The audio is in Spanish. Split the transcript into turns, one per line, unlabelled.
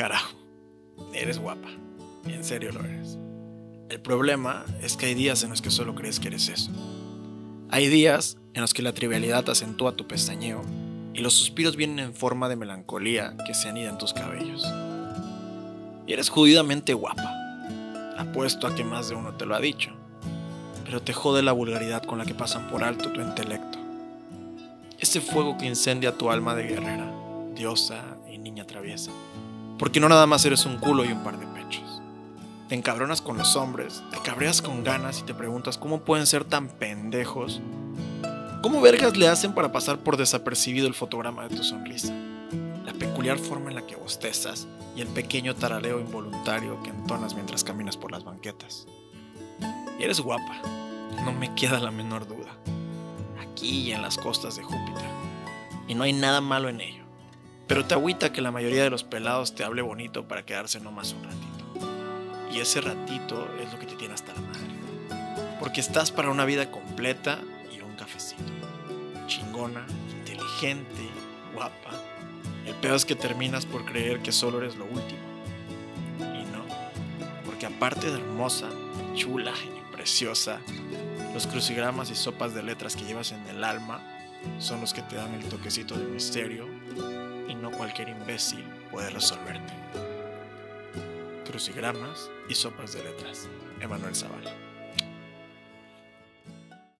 Carajo, eres guapa. En serio lo eres. El problema es que hay días en los que solo crees que eres eso. Hay días en los que la trivialidad acentúa tu pestañeo y los suspiros vienen en forma de melancolía que se anida en tus cabellos. Y eres judidamente guapa. Apuesto a que más de uno te lo ha dicho. Pero te jode la vulgaridad con la que pasan por alto tu intelecto. Ese fuego que incendia tu alma de guerrera, diosa y niña traviesa. Porque no nada más eres un culo y un par de pechos. Te encabronas con los hombres, te cabreas con ganas y te preguntas cómo pueden ser tan pendejos. ¿Cómo vergas le hacen para pasar por desapercibido el fotograma de tu sonrisa? La peculiar forma en la que bostezas y el pequeño taraleo involuntario que entonas mientras caminas por las banquetas. Eres guapa, no me queda la menor duda. Aquí y en las costas de Júpiter. Y no hay nada malo en ello. Pero te agüita que la mayoría de los pelados te hable bonito para quedarse nomás un ratito. Y ese ratito es lo que te tiene hasta la madre. Porque estás para una vida completa y un cafecito. Chingona, inteligente, guapa. El peor es que terminas por creer que solo eres lo último. Y no. Porque aparte de hermosa, chula y preciosa, los crucigramas y sopas de letras que llevas en el alma son los que te dan el toquecito de misterio y no cualquier imbécil puede resolverte. Crucigramas y sopas de letras. Emanuel Zavala.